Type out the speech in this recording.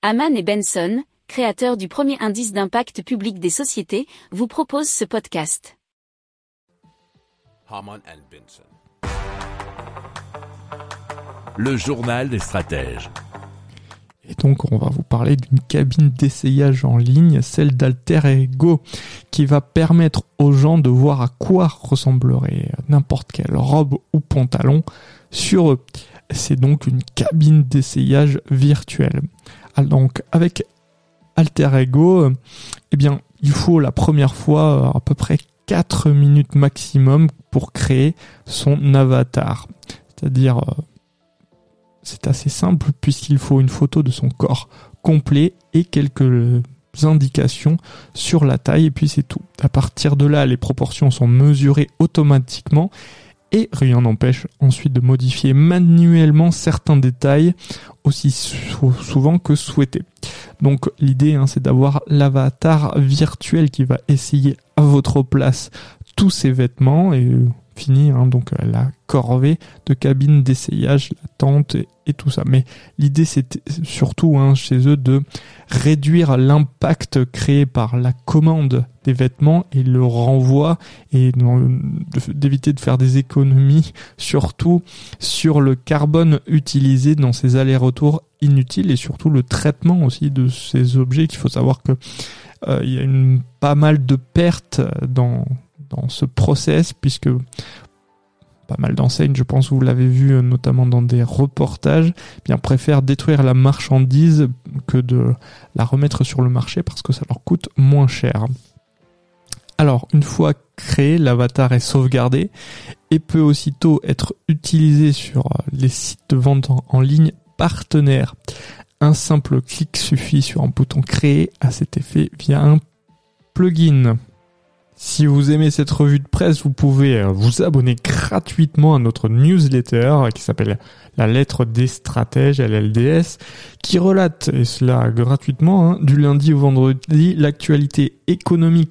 Haman et Benson, créateurs du premier indice d'impact public des sociétés, vous proposent ce podcast. Haman and Benson. Le journal des stratèges. Et donc, on va vous parler d'une cabine d'essayage en ligne, celle d'Alter Ego, qui va permettre aux gens de voir à quoi ressemblerait n'importe quelle robe ou pantalon sur eux. C'est donc une cabine d'essayage virtuelle. Ah, donc, avec Alter Ego, eh bien, il faut la première fois à peu près 4 minutes maximum pour créer son avatar. C'est-à-dire euh, c'est assez simple puisqu'il faut une photo de son corps complet et quelques indications sur la taille et puis c'est tout. À partir de là, les proportions sont mesurées automatiquement et rien n'empêche ensuite de modifier manuellement certains détails aussi souvent que souhaité. Donc l'idée hein, c'est d'avoir l'avatar virtuel qui va essayer à votre place tous ces vêtements et fini, hein, donc euh, la corvée de cabine d'essayage, la tente et, tout ça. Mais l'idée c'est surtout hein, chez eux de réduire l'impact créé par la commande vêtements et le renvoi et d'éviter de faire des économies surtout sur le carbone utilisé dans ces allers-retours inutiles et surtout le traitement aussi de ces objets qu'il faut savoir que euh, il y a une, pas mal de pertes dans dans ce process, puisque pas mal d'enseignes, je pense vous l'avez vu euh, notamment dans des reportages, eh bien préfèrent détruire la marchandise que de la remettre sur le marché parce que ça leur coûte moins cher. Alors, une fois créé, l'avatar est sauvegardé et peut aussitôt être utilisé sur euh, les sites de vente en ligne partenaires. Un simple clic suffit sur un bouton créé à cet effet via un plugin. Si vous aimez cette revue de presse, vous pouvez euh, vous abonner gratuitement à notre newsletter qui s'appelle La lettre des stratèges, LLDS, qui relate, et cela gratuitement, hein, du lundi au vendredi, l'actualité économique,